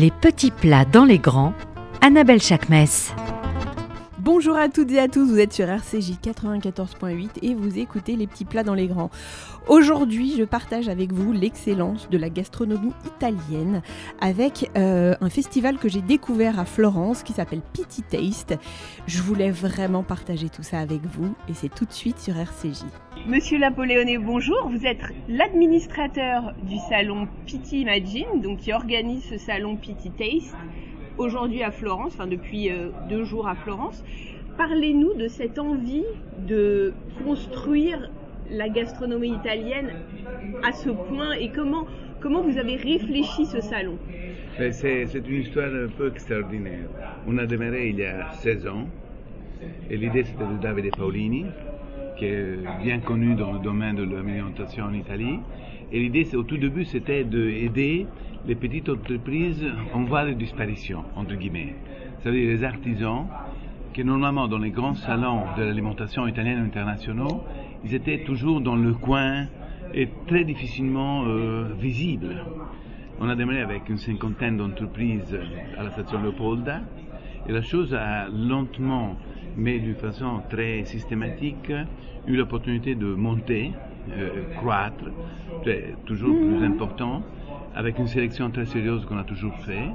Les petits plats dans les grands, Annabelle Chakmes. Bonjour à toutes et à tous, vous êtes sur RCJ 94.8 et vous écoutez les petits plats dans les grands. Aujourd'hui, je partage avec vous l'excellence de la gastronomie italienne avec euh, un festival que j'ai découvert à Florence qui s'appelle Pity Taste. Je voulais vraiment partager tout ça avec vous et c'est tout de suite sur RCJ. Monsieur Napoléoné, bonjour. Vous êtes l'administrateur du salon Pity Imagine, donc qui organise ce salon Pity Taste aujourd'hui à Florence, enfin depuis euh, deux jours à Florence. Parlez-nous de cette envie de construire la gastronomie italienne à ce point et comment, comment vous avez réfléchi ce salon? C'est une histoire un peu extraordinaire. On a démarré il y a 16 ans et l'idée c'était de Davide Paolini, qui est bien connu dans le domaine de l'alimentation en Italie. Et l'idée au tout début c'était d'aider les petites entreprises en voie de disparition, entre guillemets. C'est-à-dire les artisans qui normalement dans les grands salons de l'alimentation italienne internationaux, ils étaient toujours dans le coin et très difficilement euh, visibles. On a démarré avec une cinquantaine d'entreprises à la station Leopolda et la chose a lentement, mais d'une façon très systématique, eu l'opportunité de monter, croître, toujours plus important, avec une sélection très sérieuse qu'on a toujours fait.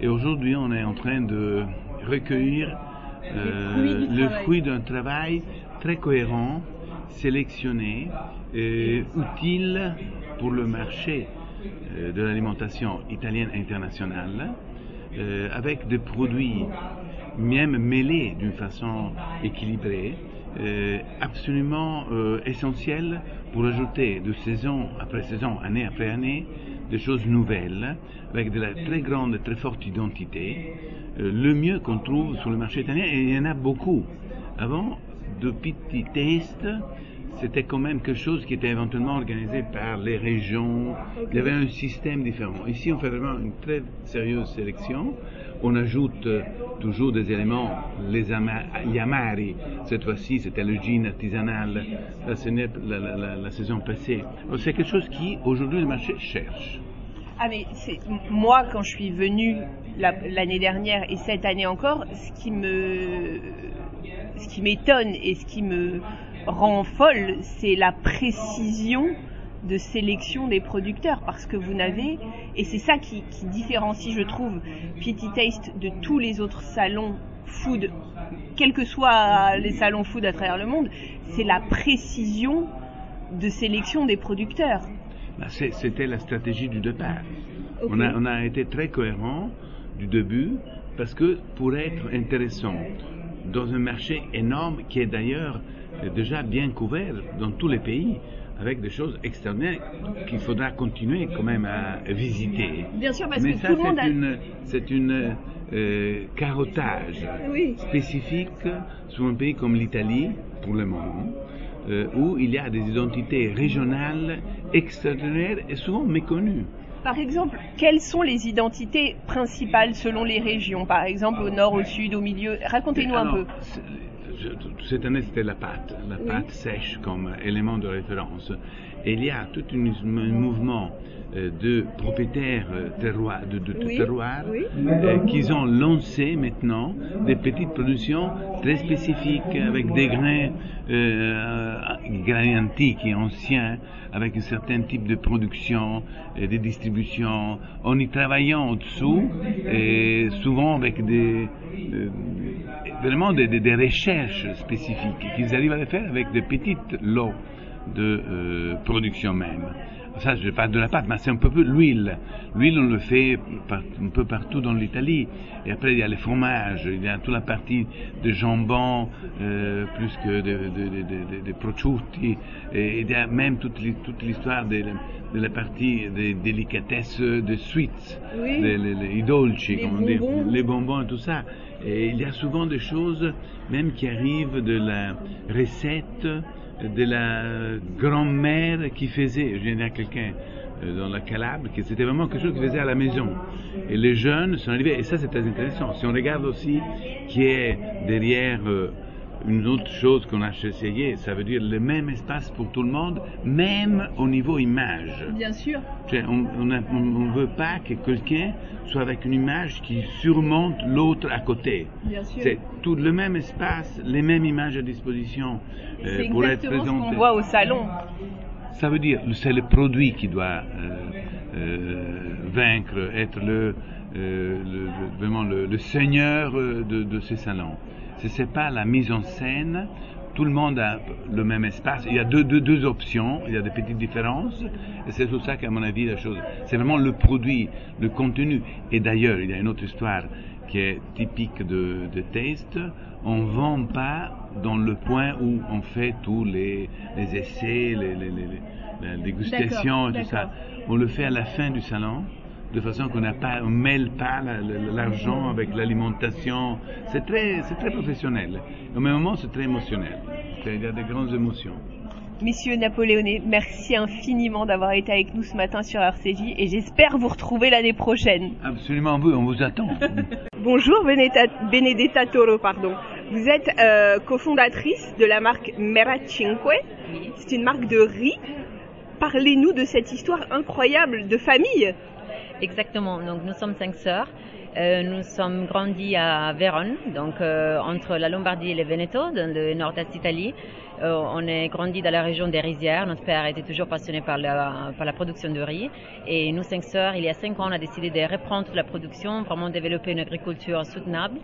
Et aujourd'hui, on est en train de recueillir euh, le fruit d'un travail très cohérent, sélectionné, utile pour le marché euh, de l'alimentation italienne internationale, euh, avec des produits même mêlés d'une façon équilibrée, absolument essentiels pour ajouter de saison après saison, année après année, des choses nouvelles, avec de la très grande très forte identité, euh, le mieux qu'on trouve sur le marché italien, et il y en a beaucoup. Avant, de petits tests, c'était quand même quelque chose qui était éventuellement organisé par les régions. Il y avait un système différent. Ici, on fait vraiment une très sérieuse sélection. On ajoute toujours des éléments, les yamari. Cette fois-ci, c'était le gin artisanal. c'est la, la, saison passée. C'est quelque chose qui, aujourd'hui, le marché cherche. Ah mais c'est moi quand je suis venue l'année dernière et cette année encore, ce qui me ce qui m'étonne et ce qui me rend folle, c'est la précision de sélection des producteurs parce que vous n'avez et c'est ça qui, différencie je trouve Pity Taste de tous les autres salons food quels que soient les salons food à travers le monde c'est la précision de sélection des producteurs. Bah, c'était la stratégie du départ. On, a, on a été très cohérent du début parce que pour être intéressant dans un marché énorme qui est d'ailleurs déjà bien couvert dans tous les pays avec des choses extraordinaires qu'il faudra continuer quand même à visiter. Bien sûr, parce Mais que ça, tout le monde c'est une, c'est une euh, carottage spécifique sur un pays comme l'Italie, pour le moment, euh, où il y a des identités régionales extraordinaires et souvent méconnues. Par exemple, quelles sont les identités principales selon les régions Par exemple, au nord, au sud, au milieu? Racontez-nous un peu. cette année, c'était la pâte, la pâte sèche comme élément de référence. Et il y a tout un mouvement de propriétaires euh, terroirs, de, de, terroirs euh, qui ont lancé maintenant des petites productions très spécifiques avec des grains, grains antiques et anciens, avec un certain type de production et de distribution, en y travaillant au-dessous et souvent avec des vraiment des, des, recherches spécifiques qu'ils arrivent à faire avec des petites lots de production même ça je parle de la pâte, mais c'est un peu l'huile. L'huile, on le fait un peu partout dans l'Italie. Et après, il y a les fromages, il y a toute la partie de jambon, euh, plus que de, de, prosciutti. Et il y a même toute, l'histoire de, la partie des délicatesses de sweets, les, les, dolci, comme on dit, les bonbons et tout ça. Et il y a souvent des choses, même qui arrivent de la recette de la grand-mère qui faisait, je viens quelqu'un euh, dans la Calabre, que c'était vraiment quelque chose qu'il faisait à la maison. Et les jeunes sont arrivés, et ça c'est très intéressant. Si on regarde aussi qui est derrière euh, une autre chose qu'on a essayé, ça veut dire le même espace pour tout le monde, même au niveau image. Bien sûr. on ne veut pas que quelqu'un soit avec une image qui surmonte l'autre à côté. Bien sûr. C'est tout le même espace, les mêmes images à disposition euh, pour être présenté. ce qu'on voit au salon. Ça veut dire c'est le produit qui doit euh, euh, vaincre, être le, vraiment le, seigneur de, de ces salons ce n'est pas la mise en scène. Tout le monde a le même espace. Il y a deux, deux, deux options, il y a des petites différences. Et c'est pour ça qu'à mon avis, la chose, c'est vraiment le produit, le contenu. Et d'ailleurs, il y a une autre histoire qui est typique de, de Taste. On ne vend pas dans le point où on fait tous les, les essais, les, les, les, et tout ça. On le fait à la fin du salon de façon qu'on ne mêle pas l'argent avec l'alimentation. C'est très, très professionnel. Au même moment, c'est très émotionnel. Il y a des grandes émotions. Monsieur Napoléoné, merci infiniment d'avoir été avec nous ce matin sur RCJ et j'espère vous retrouver l'année prochaine. Absolument, vous, on vous attend. Bonjour Benedetta, Toro, pardon. Vous êtes euh, cofondatrice de la marque Mera Cinque. C'est une marque de riz. Parlez-nous de cette histoire incroyable de famille. Exactement. Donc nous sommes cinq sœurs. Euh, nous sommes grandis à Vérone, donc euh, entre la Lombardie et le Veneto, dans le nord-est d'Italie. Euh, on est grandi dans la région des rizières. Notre père était toujours passionné par la, par la production de riz. Et nous, cinq sœurs, il y a cinq ans, on a décidé de reprendre la production, vraiment développer une agriculture soutenable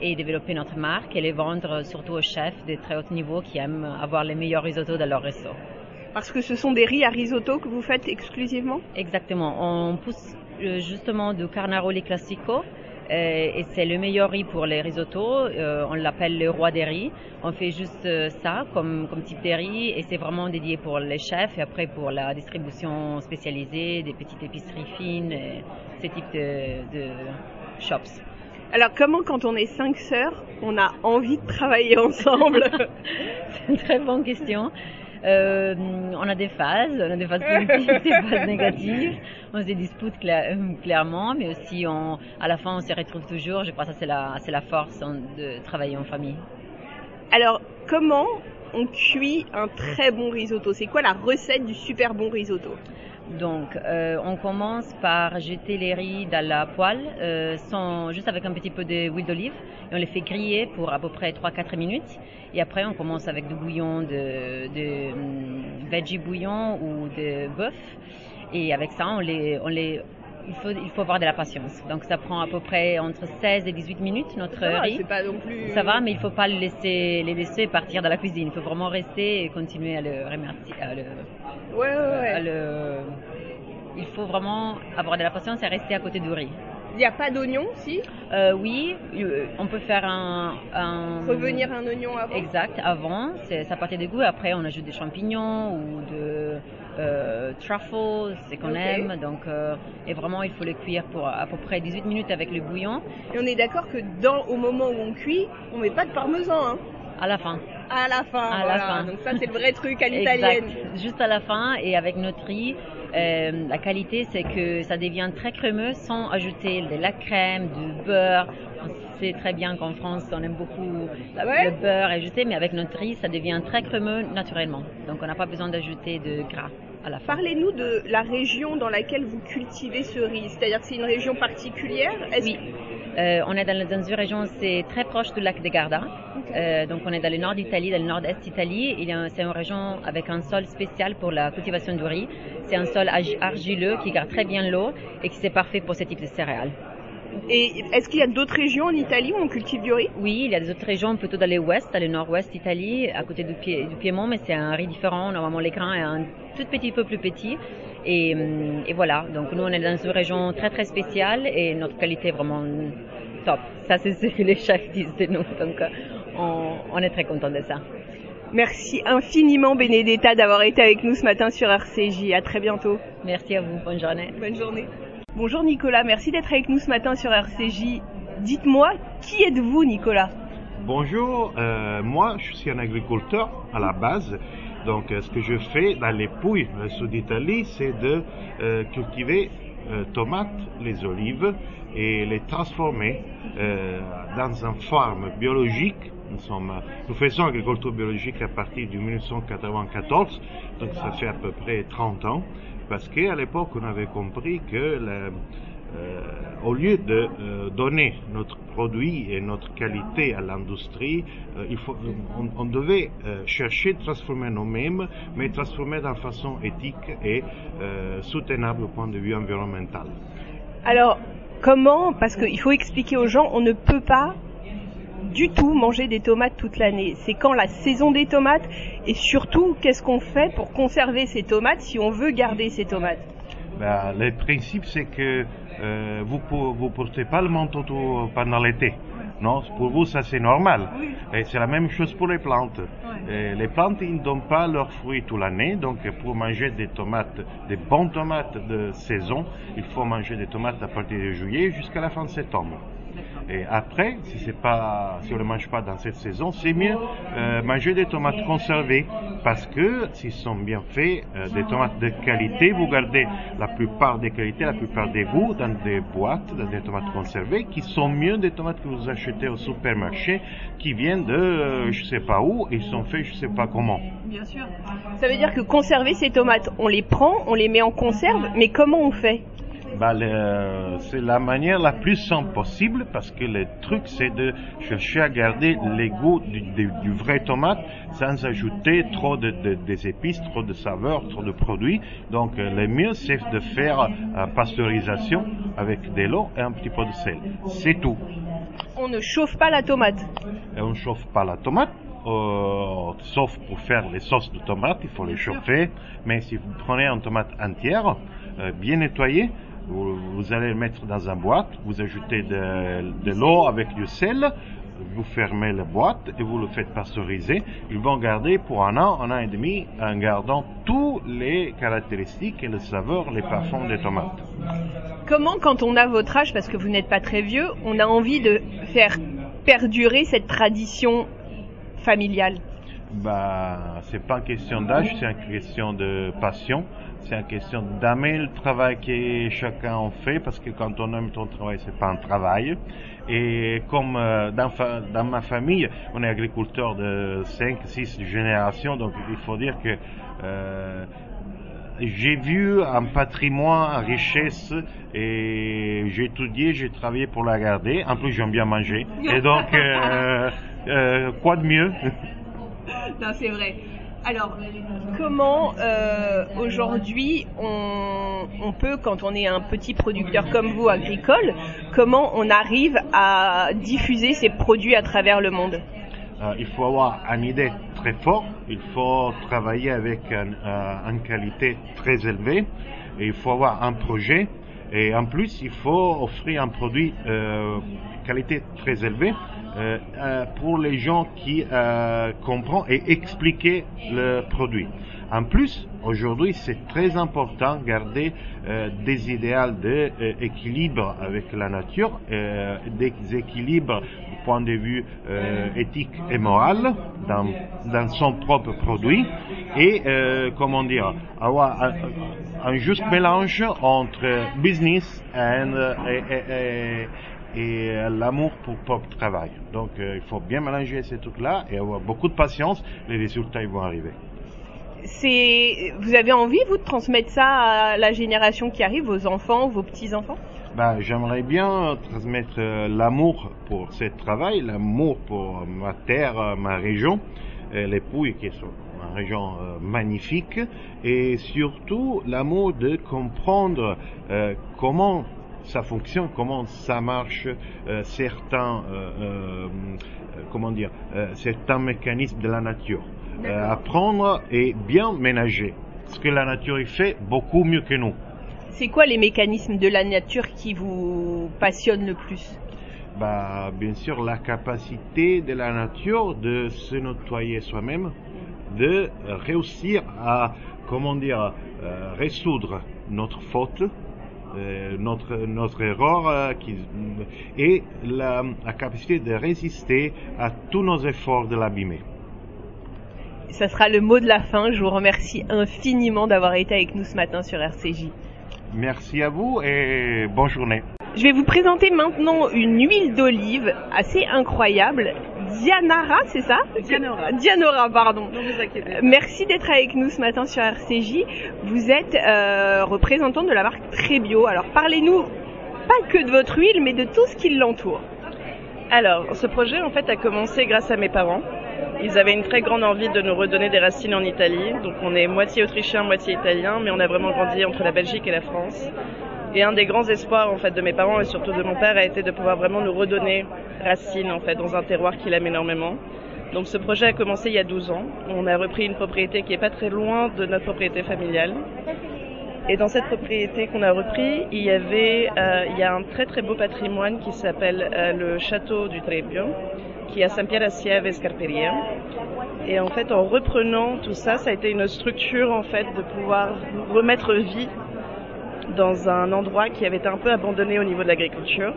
et développer notre marque et les vendre surtout aux chefs de très haut niveau qui aiment avoir les meilleurs risottos dans leur réseau. Parce que ce sont des riz à risotto que vous faites exclusivement? Exactement. On pousse justement du Carnaroli Classico. Euh, et c'est le meilleur riz pour les risottos. Euh, on l'appelle le roi des riz. On fait juste ça comme, comme type de riz et c'est vraiment dédié pour les chefs et après pour la distribution spécialisée des petites épiceries fines, et ce type de, de shops. Alors comment quand on est cinq sœurs, on a envie de travailler ensemble? C'est une très bonne question. Euh, on a des phases, on a des phases positives, des phases négatives. On se dispute clairement, mais aussi à la fin on se retrouve toujours. Je crois que ça c'est la, la force de travailler en famille. Alors comment on cuit un très bon risotto? C'est quoi la recette du super bon risotto? Donc, euh, on commence par jeter les riz dans la poêle, euh, sans, juste avec un petit peu d'huile d'olive, et on les fait griller pour à peu près 3-4 minutes. Et après, on commence avec du bouillon de, de um, veggie bouillon ou de bœuf. Et avec ça, on les, on les, il faut, il faut avoir de la patience. Donc ça prend à peu près entre 16 et 18 minutes notre ça riz. pas non plus... Ça va, mais il faut pas les laisser, les laisser partir dans la cuisine. Il faut vraiment rester et continuer à le remercier. À le, ouais, ouais, ouais. le... Il faut vraiment avoir de la patience et rester à côté du riz. Il n'y a pas d'oignon, si? Euh, Oui, euh, on peut faire un, un, Revenir un oignon avant? Exact, avant, ça partait des goûts. Après, on ajoute des champignons ou de euh, truffles, c'est qu'on aime. Donc, euh, et vraiment, il faut le cuire pour à peu près 18 minutes avec le bouillon. Et on est d'accord que dans, au moment où on cuit, on met pas de parmesan. Hein à la fin. À la fin, à la fin. Donc ça, c'est le vrai truc à l'italienne. Juste à la fin et avec notre riz. Euh, la qualité, c'est que ça devient très crémeux sans ajouter de la crème, du beurre. On sait très bien qu'en France, on aime beaucoup ah le beurre ajouté, mais avec notre riz, ça devient très crémeux naturellement. Donc, on n'a pas besoin d'ajouter de gras. Parlez-nous de la région dans laquelle vous cultivez ce riz, c'est-à-dire que c'est une région particulière Oui, euh, on est dans, une région, c'est très proche du lac de Garda, euh, donc on est dans le nord d'Italie, dans le nord-est d'Italie. C'est une région avec un sol spécial pour la cultivation du riz. C'est un sol argileux qui garde très bien l'eau et qui est parfait pour ce type de céréales. Et est-ce qu'il y a d'autres régions en Italie où on cultive du riz? Oui, il y a des autres régions plutôt dans l'ouest, dans le nord-ouest d'Italie, à côté du, Piémont, mais c'est un riz différent. Normalement, les grains sont un tout petit peu plus petit. Et, et, voilà, donc nous on est dans une région très très spéciale et notre qualité est vraiment top. Ça c'est ce que les chefs disent de nous, donc on, on est très content de ça. Merci infiniment Benedetta d'avoir été avec nous ce matin sur RCJ. À très bientôt. Merci à vous. Bonne journée. Bonne journée. Bonjour Nicolas, merci d'être avec nous ce matin sur RCJ. Dites-moi, qui êtes-vous Nicolas? Bonjour, euh, moi je suis un agriculteur à la base. Donc euh, ce que je fais dans les Pouilles, le sud d'Italie, c'est de euh, cultiver euh, tomates, les olives, et les transformer euh, dans une forme biologique. Nous, nous faisons agriculture biologique à partir de 1994, donc ça fait à peu près 30 ans, parce qu'à l'époque on avait compris que euh, au lieu de euh, donner notre produit et notre qualité à l'industrie, euh, on, on devait chercher de transformer nous-mêmes, mais transformer d'une façon éthique et soutenable au point de vue environnemental. Alors, comment Parce qu'il faut expliquer aux gens, on ne peut pas du tout manger des tomates toute l'année. C'est quand la saison des tomates et surtout, qu'est-ce qu'on fait pour conserver ces tomates si on veut garder ces tomates? Ben, le principe, c'est que euh, vous ne portez pas le manteau tout pendant l'été. Non, pour vous, ça c'est normal. Et c'est la même chose pour les plantes. Et les plantes, ils ne donnent pas leurs fruits toute l'année. Donc, pour manger des tomates, des bonnes tomates de saison, il faut manger des tomates à partir de juillet jusqu'à la fin de septembre. Et après, si c'est pas, si on ne mange pas dans cette saison, c'est mieux euh, manger des tomates conservées parce que s'ils sont bien faits, euh, des tomates de qualité, vous gardez la plupart des qualités, la plupart des goûts dans des boîtes, dans des tomates conservées, qui sont mieux des tomates que vous achetez au supermarché, qui viennent de, euh, je sais pas où, et ils sont faits, je sais pas comment. Bien sûr. Ça veut dire que conserver ces tomates, on les prend, on les met en conserve, mais comment on fait? Bah, c'est la manière la plus simple possible parce que le truc c'est de chercher à garder les goûts du, du- du vrai tomate sans ajouter trop de, de- des épices, trop de saveurs, trop de produits. Donc euh, le mieux c'est de faire euh, pasteurisation avec de l'eau et un petit peu de sel. C'est tout. On ne chauffe pas la tomate. Et on ne chauffe pas la tomate. euh, sauf pour faire les sauces de tomate, il faut les chauffer. Mais si vous prenez une tomate entière, euh, bien nettoyée, vous, vous allez le mettre dans une boîte, vous ajoutez de, de l'eau avec du sel, vous fermez la boîte et vous le faites pasteuriser. Ils vont garder pour un an, un an et demi, en gardant toutes les caractéristiques et les saveurs, les parfums des tomates. Comment, quand on a votre âge, parce que vous n'êtes pas très vieux, on a envie de faire perdurer cette tradition familiale? Bah, c'est pas une question d'âge, c'est une question de passion. C'est une question d'aimer le travail que chacun en fait, parce que quand on aime ton travail, c'est pas un travail. Et comme euh, dans, ma famille, on est agriculteur de 5, 6 générations, donc il faut dire que euh, j'ai vu un patrimoine, une richesse, et j'ai étudié, j'ai travaillé pour la garder. En plus, j'aime bien manger. Et donc, euh, euh, quoi de mieux? Non, c'est vrai. Alors, comment euh, aujourd'hui on, peut, quand on est un petit producteur comme vous, agricole, comment on arrive à diffuser ces produits à travers le monde? Euh, il faut avoir une idée très forte, il faut travailler avec euh, une qualité très élevée, il faut avoir un projet, et en plus il faut offrir un produit qualité très élevée euh, euh, pour les gens qui euh, comprennent et expliquer le produit. En plus, aujourd'hui, c'est très important de garder des idéaux d'équilibre avec la nature, des équilibres du point de vue éthique et moral dans, son propre produit et, comment dire, avoir un, juste mélange entre business and, et- et euh, l'amour pour le propre travail. Donc, euh, il faut bien mélanger ces trucs-là et avoir beaucoup de patience, les résultats ils vont arriver. C'est, vous avez envie vous de transmettre ça à la génération qui arrive, vos enfants, vos petits enfants Ben, j'aimerais bien transmettre euh, l'amour pour ce travail, l'amour pour ma terre, ma région, les Pouilles qui sont une région euh, magnifique, et surtout l'amour de comprendre comment ça fonctionne, comment ça marche, euh, certains, euh, euh, comment dire, certains mécanismes de la nature. Apprendre et bien ménager. Ce que la nature y fait beaucoup mieux que nous. C'est quoi les mécanismes de la nature qui vous passionnent le plus? Bah, bien sûr, la capacité de la nature de se nettoyer soi-même, de réussir à, comment dire, euh, résoudre notre faute, euh, notre, notre erreur, euh, qui, et la, la capacité de résister à tous nos efforts de l'abîmer. Ça sera le mot de la fin. Je vous remercie infiniment d'avoir été avec nous ce matin sur RCJ. Merci à vous et bonne journée. Je vais vous présenter maintenant une huile d'olive assez incroyable. Dianara, c'est ça Dianora. Dianora, pardon. Ne vous inquiétez pas. Merci d'être avec nous ce matin sur RCJ. Vous êtes euh, représentant de la marque Trebio. Alors parlez-nous pas que de votre huile, mais de tout ce qui l'entoure. Alors, ce projet en fait a commencé grâce à mes parents. Ils avaient une très grande envie de nous redonner des racines en Italie. Donc on est moitié autrichien, moitié italien, mais on a vraiment grandi entre la Belgique et la France. Et un des grands espoirs en fait de mes parents et surtout de mon père a été de pouvoir vraiment nous redonner racines en fait dans un terroir qu'il aime énormément. Donc ce projet a commencé il y a 12 ans. On a repris une propriété qui est pas très loin de notre propriété familiale. Et dans cette propriété qu'on a repris, il y avait, euh, il y a un très très beau patrimoine qui s'appelle euh, le château du Trebbio, qui est à Saint-Pierre à Sieve et Scarperia. Et en fait, en reprenant tout ça, ça a été une structure en fait de pouvoir remettre vie dans un endroit qui avait été un peu abandonné au niveau de l'agriculture.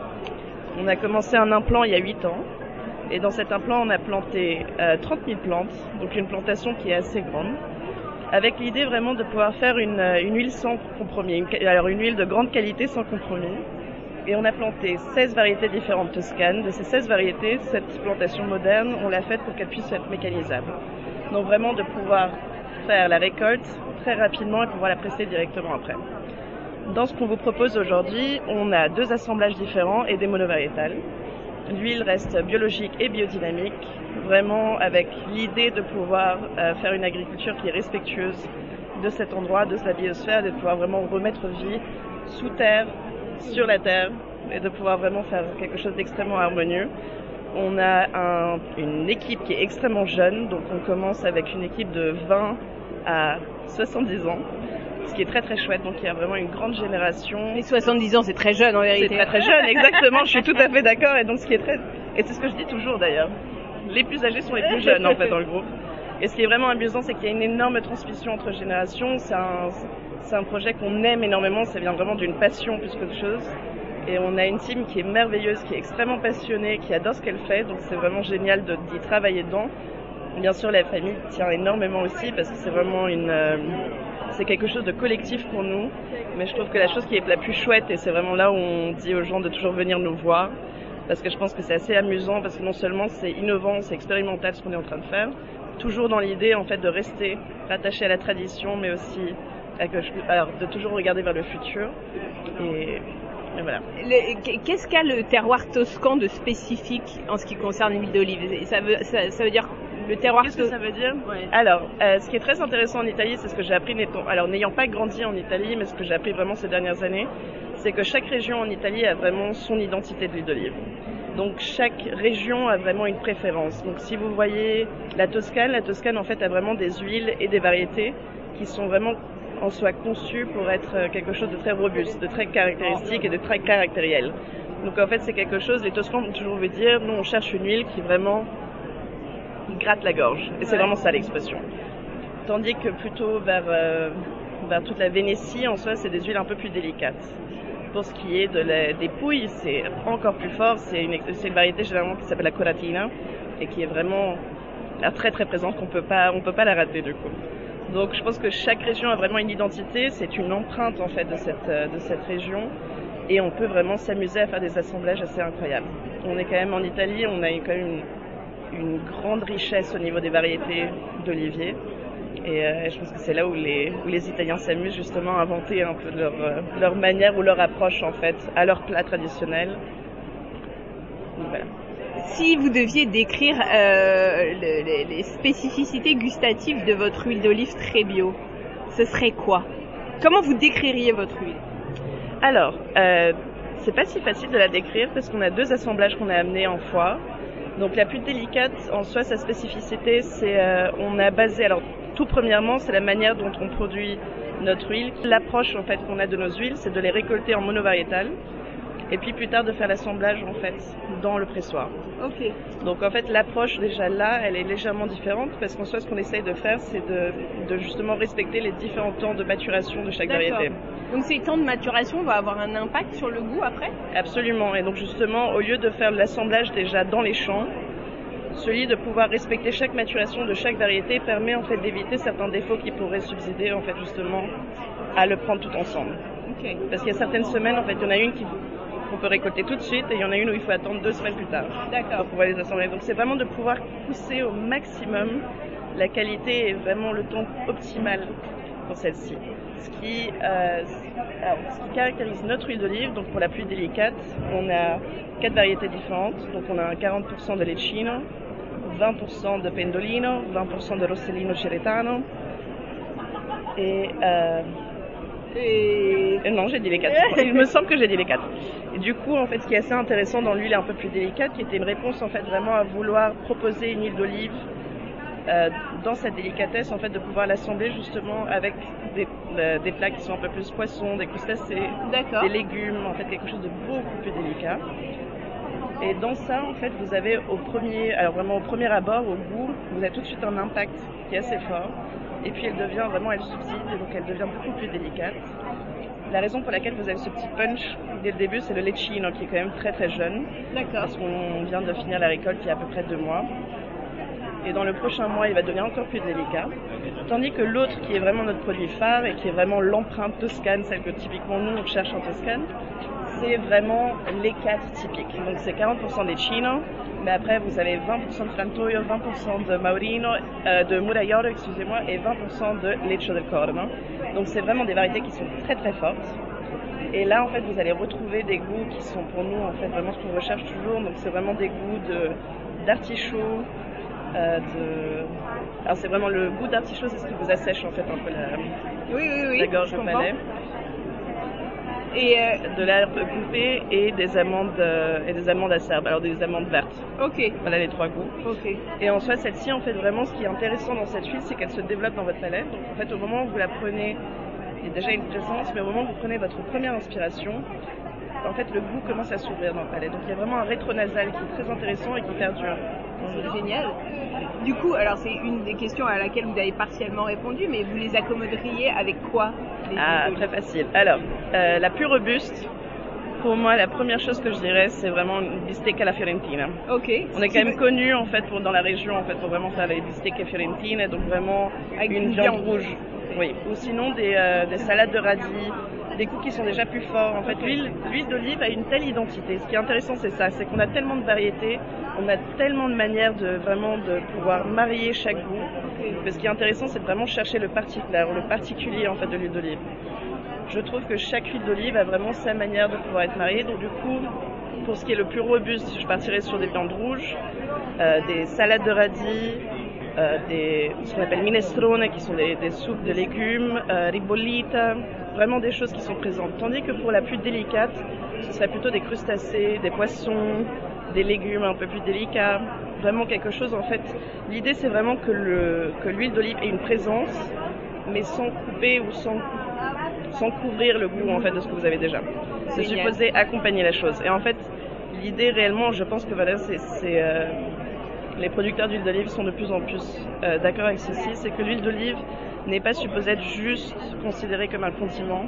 On a commencé un implant il y a 8 ans. Et dans cet implant, on a planté euh, 30 000 plantes, donc une plantation qui est assez grande avec l'idée vraiment de pouvoir faire une, euh, huile sans compromis, alors une huile de grande qualité sans compromis. Et on a planté 16 variétés différentes toscanes. De ces 16 variétés, cette plantation moderne, on l'a faite pour qu'elle puisse être mécanisable. Donc vraiment de pouvoir faire la récolte très rapidement et pouvoir la presser directement après. Dans ce qu'on vous propose aujourd'hui, on a deux assemblages différents et des monovariétales. L'huile reste biologique et biodynamique, vraiment avec l'idée de pouvoir euh, faire une agriculture qui est respectueuse de cet endroit, de sa biosphère, de pouvoir vraiment remettre vie sous terre, sur la terre, et de pouvoir vraiment faire quelque chose d'extrêmement harmonieux. On a un, une équipe qui est extrêmement jeune, donc on commence avec une équipe de 20 à 70 ans, ce qui est très très chouette. Donc il y a vraiment une grande génération. Et 70 ans, c'est très jeune en C'est vérité. très très jeune, exactement. Je suis tout à fait d'accord. Et donc ce qui est très, et c'est ce que je dis toujours d'ailleurs. Les plus âgés sont les plus jeunes en fait dans le groupe. Et ce qui est vraiment amusant, c'est qu'il y a une énorme transmission entre générations. C'est un, c'est un projet qu'on aime énormément. Ça vient vraiment d'une passion plus qu'autre chose. Et on a une team qui est merveilleuse, qui est extrêmement passionnée, qui adore ce qu'elle fait. Donc c'est vraiment génial de- d'y travailler dedans. Bien sûr, la famille tient énormément aussi parce que c'est vraiment une, euh, c'est quelque chose de collectif pour nous. Mais je trouve que la chose qui est la plus chouette, et c'est vraiment là où on dit aux gens de toujours venir nous voir, parce que je pense que c'est assez amusant, parce que non seulement c'est innovant, c'est expérimental ce qu'on est en train de faire, toujours dans l'idée en fait de rester rattaché à la tradition, mais aussi à que je- alors, de toujours regarder vers le futur. Et, voilà. Qu'est-ce qu'a le terroir toscan de spécifique en ce qui concerne l'huile d'olive? Ça ça, ça veut dire le terroir Qu'est-ce que ça veut dire? Alors, euh, ce qui est très intéressant en Italie, c'est ce que j'ai appris n'étant, alors n'ayant pas grandi en Italie, mais ce que j'ai appris vraiment ces dernières années, c'est que chaque région en Italie a vraiment son identité de l'huile d'olive. Donc chaque région a vraiment une préférence. Donc si vous voyez la Toscane, la Toscane en fait a vraiment des huiles et des variétés qui sont vraiment en soi conçues pour être euh, quelque chose de très robuste, de très caractéristique et de très caractériel. Donc en fait c'est quelque chose, les Toscans vont toujours vous dire, nous on cherche une huile qui vraiment gratte la gorge. Et c'est vraiment ça l'expression. Tandis que plutôt vers, euh, vers toute la Vénétie, en soi, c'est des huiles un peu plus délicates. Pour ce qui est de la- des pouilles, c'est encore plus fort. C'est une, c'est une variété généralement qui s'appelle la coratina et qui est vraiment là, très très présente qu'on peut pas, on peut pas la rater du coup. Donc je pense que chaque région a vraiment une identité. C'est une empreinte en fait de cette, euh, de cette région et on peut vraiment s'amuser à faire des assemblages assez incroyables. On est quand même en Italie, on a eu quand même une, une grande richesse au niveau des variétés d'olivier. Et euh, je pense que c'est là où les, où les Italiens s'amusent justement à inventer un peu leur, euh, leur manière ou leur approche en fait à leur plat traditionnel. Donc, voilà. Si vous deviez décrire euh, le- les, les spécificités gustatives de votre huile d'olive très bio, ce serait quoi? Comment vous décririez votre huile? Alors, c'est pas si facile de la décrire parce qu'on a deux assemblages qu'on a amenés en foire. Donc la plus délicate en soi, sa spécificité, c'est euh, on a basé, alors tout premièrement, c'est la manière dont on produit notre huile. L'approche en fait qu'on a de nos huiles, c'est de les récolter en monovariétal et puis plus tard de faire l'assemblage en fait dans le pressoir. Donc en fait l'approche déjà là, elle est légèrement différente parce qu'en soi ce qu'on essaye de faire, c'est de, de justement respecter les différents temps de maturation de chaque variété. Donc ces temps de maturation vont avoir un impact sur le goût après? Absolument. Et donc justement, au lieu de faire l'assemblage déjà dans les champs, celui de pouvoir respecter chaque maturation de chaque variété permet en fait d'éviter certains défauts qui pourraient subsider en fait justement à le prendre tout ensemble. Parce qu'il y a certaines semaines, en fait, il y en a une qui qu'on peut récolter tout de suite et il y en a une où il faut attendre deux semaines plus tard D'accord. pour pouvoir les assembler. Donc c'est vraiment de pouvoir pousser au maximum la qualité et vraiment le ton optimal pour celle-ci. Ce qui, euh, alors, ce qui caractérise notre huile d'olive, donc pour la plus délicate, on a quatre variétés différentes. Donc on a un 40% de lecchino, 20% de pendolino, 20% de rossellino ceretano et euh, Et... Non, j'ai dit les quatre. Il me semble que j'ai dit les quatre. Et du coup, en fait, ce qui est assez intéressant dans l'huile un peu plus délicate, qui était une réponse en fait vraiment à vouloir proposer une huile d'olive euh, dans sa délicatesse, en fait, de pouvoir l'assembler justement avec des, euh, des plats qui sont un peu plus poissons, des crustacés, des légumes, en fait, quelque chose de beaucoup plus délicat. Et dans ça, en fait, vous avez au premier, alors vraiment au premier abord, au goût, vous avez tout de suite un impact qui est assez fort. Et puis elle devient vraiment, elle subside, et donc elle devient beaucoup plus délicate. La raison pour laquelle vous avez ce petit punch dès le début, c'est le lecchino qui est quand même très très jeune, D'accord. parce qu'on vient de finir la récolte il y a à peu près deux mois. Et dans le prochain mois, il va devenir encore plus délicat. Tandis que l'autre, qui est vraiment notre produit phare et qui est vraiment l'empreinte toscane, celle que typiquement nous on cherche en Toscane, c'est vraiment les quatre typiques. Donc c'est 40% des chino, mais après vous avez 20% de frantoio, 20% de maurino, euh, de muraiolo, excusez-moi, et 20% de leccio del corno. Donc c'est vraiment des variétés qui sont très très fortes. Et là en fait vous allez retrouver des goûts qui sont pour nous en fait vraiment ce qu'on recherche toujours. Donc c'est vraiment des goûts de d'artichaut, euh, de... Alors c'est vraiment le goût d'artichaut, c'est ce qui vous assèche en fait un peu la, Oui, oui, oui. la gorge au palais. Et euh, de l'herbe coupée et des amandes euh, et des amandes acerbes, alors des amandes vertes. ok, Voilà les trois goûts. ok. Et en soi, celle-ci, en fait, vraiment, ce qui est intéressant dans cette huile, c'est qu'elle se développe dans votre palais. Donc, en fait, au moment où vous la prenez, il y a déjà une présence, mais au moment où vous prenez votre première inspiration, en fait, le goût commence à s'ouvrir dans le palais. Donc, il y a vraiment un rétronasal qui est très intéressant et qui perdure. C'est génial. Du coup, alors c'est une des questions à laquelle vous avez partiellement répondu, mais vous les accommoderiez avec quoi les Ah, très facile. Alors, euh, la plus robuste, pour moi, la première chose que je dirais, c'est vraiment une bistec à la fiorentina. Ok. On est quand même connu en fait pour, dans la région en fait pour vraiment faire les bistecs et fiorentine, donc vraiment Avec une une viande viande. rouge. Oui. Ou sinon des, euh, des salades de radis, des goûts qui sont déjà plus forts. En fait, l'huile, d'olive a une telle identité. Ce qui est intéressant, c'est ça, c'est qu'on a tellement de variétés, on a tellement de manières de vraiment de pouvoir marier chaque goût. Que ce qui est intéressant, c'est de vraiment chercher le particulier, le particulier en fait de l'huile d'olive. Je trouve que chaque huile d'olive a vraiment sa manière de pouvoir être mariée. Donc du coup, pour ce qui est le plus robuste, je partirais sur des viandes rouges, euh, des salades de radis, euh, des, ce qu'on appelle minestrone, qui sont des, des soupes de légumes, euh, ribollita, vraiment des choses qui sont présentes. Tandis que pour la plus délicate, ce serait plutôt des crustacés, des poissons, des légumes un peu plus délicats, vraiment quelque chose en fait. L'idée c'est vraiment que le que l'huile d'olive ait une présence, mais sans couper ou sans sans couvrir le goût en fait de ce que vous avez déjà. C'est supposé accompagner la chose. Et en fait, l'idée réellement, je pense que voilà, c'est c'est, euh, les producteurs d'huile d'olive sont de plus en plus euh, d'accord avec ceci, c'est que l'huile d'olive n'est pas supposée être juste considérée comme un condiment,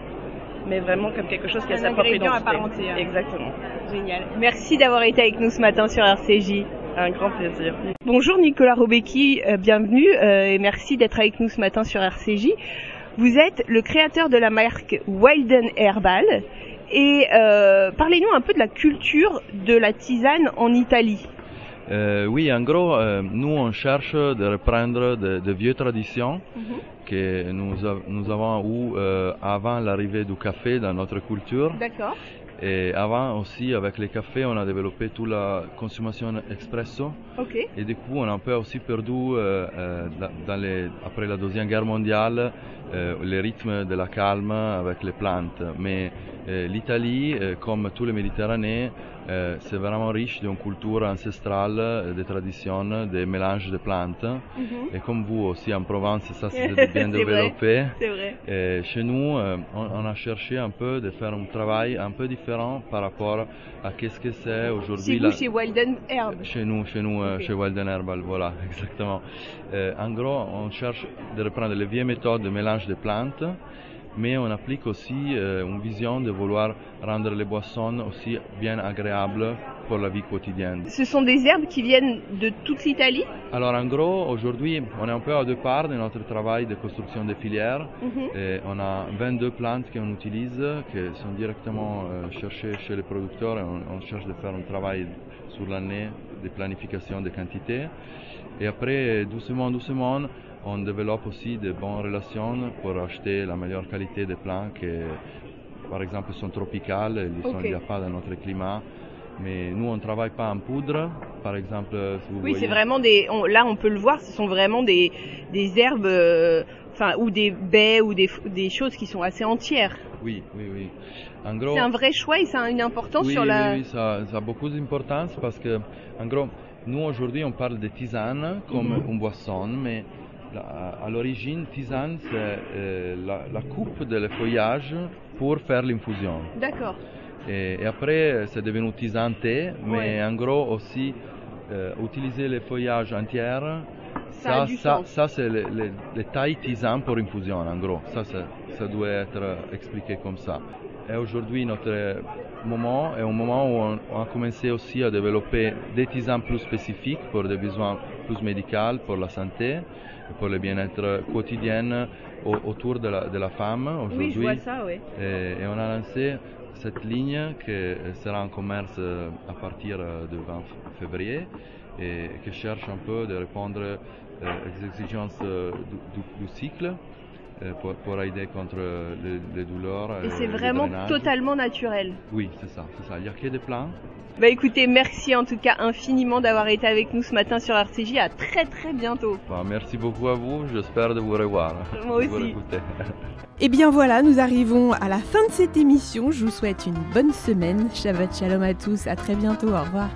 mais vraiment comme quelque chose qui a Un sa propre ingrédient à identité. part entière. Exactement. Génial. Merci d'avoir été avec nous ce matin sur RCJ. Un grand plaisir. Bonjour Nicolas Robecki, euh, bienvenue euh, et merci d'être avec nous ce matin sur RCJ. Vous êtes le créateur de la marque Wilden Herbal et euh, parlez-nous un peu de la culture de la tisane en Italie. Euh, oui, en gros, euh, nous on cherche de reprendre de, de vieilles traditions que nous, a- nous avons eues euh, avant l'arrivée du café dans notre culture. D'accord. Et avant aussi, avec le café, on a développé toute la consommation expresso. Et du coup, on a un peu aussi perdu, euh, euh, dans- les- après la Deuxième Guerre mondiale, euh, le rythme de la calme avec les plantes. Mais euh, l'Italie, comme tous les Méditerranées, euh, c'est vraiment riche d'une culture ancestrale, des traditions, des mélanges de plantes. Et comme vous aussi en Provence, ça s'est bien Mhm. C'est vrai. développé. Vrai. Et chez nous, on, on a cherché un peu de faire un travail un peu différent par rapport à qu'est-ce que c'est aujourd'hui Chez la- vous, chez Wilden Herb. chez nous, chez nous, euh, chez Walden Herbal, voilà, exactement. Euh, en gros, on cherche de reprendre les vieilles méthodes de mélange de plantes, mais on applique aussi euh, une vision de vouloir rendre les boissons aussi bien agréables pour la vie quotidienne. Ce sont des herbes qui viennent de toute l'Italie Alors en gros, aujourd'hui, on est un peu à deux parts de notre travail de construction de filières. Mhm. Et on a 22 plantes qu'on utilise, qui sont directement euh, cherchées chez les producteurs et on, on cherche de faire un travail sur l'année de planification des quantités. Et après, doucement, doucement, on développe aussi de bonnes relations pour acheter la meilleure qualité des plants qui, par exemple, sont tropicales, ils ne sont Ok. il n'y a pas dans notre climat. Mais nous, on ne travaille pas en poudre, par exemple. Si vous Oui, c'est vraiment des. on- là, on peut le voir, ce sont vraiment des, des herbes, euh, enfin, ou des baies, ou des, des choses qui sont assez entières. Oui, oui, oui. En gros, C'est un vrai choix et ça a une importance oui, sur la. oui, oui, ça, ça a beaucoup d'importance parce que, en gros, nous aujourd'hui on parle de tisane comme Mhm. une boisson, mais à l'origine, tisane c'est euh, la, la coupe de feuillage pour faire l'infusion. D'accord. Et, et après, c'est devenu tisane thé, mais Ouais. en gros aussi, euh, utiliser les feuillages entiers, Ça ça, sens. ça, c'est les, les, les tailles tisane pour infusion, en gros. Ça, ça doit être expliqué comme ça. Et aujourd'hui, notre moment est un moment où on, a commencé aussi à développer des tisanes plus spécifiques pour des besoins plus médicaux, pour la santé, pour le bien-être quotidien au- autour de la, de la femme aujourd'hui. Oui, je vois ça, oui. Et, et on a lancé cette ligne qui sera en commerce euh, à partir euh, du 20 f- février et qui cherche un peu de répondre euh, aux exigences du, du- du cycle pour, pour aider contre euh, les, les douleurs. Et euh, c'est vraiment totalement naturel. Oui, c'est ça, c'est ça. Il n'y a que des plans. Bah écoutez, merci en tout cas infiniment d'avoir été avec nous ce matin sur RCJ. À très très bientôt. Bah, merci beaucoup à vous, j'espère de vous revoir. Moi de aussi. Et bien voilà, nous arrivons à la fin de cette émission. Je vous souhaite une bonne semaine. Shabbat shalom à tous. À très bientôt. Au revoir.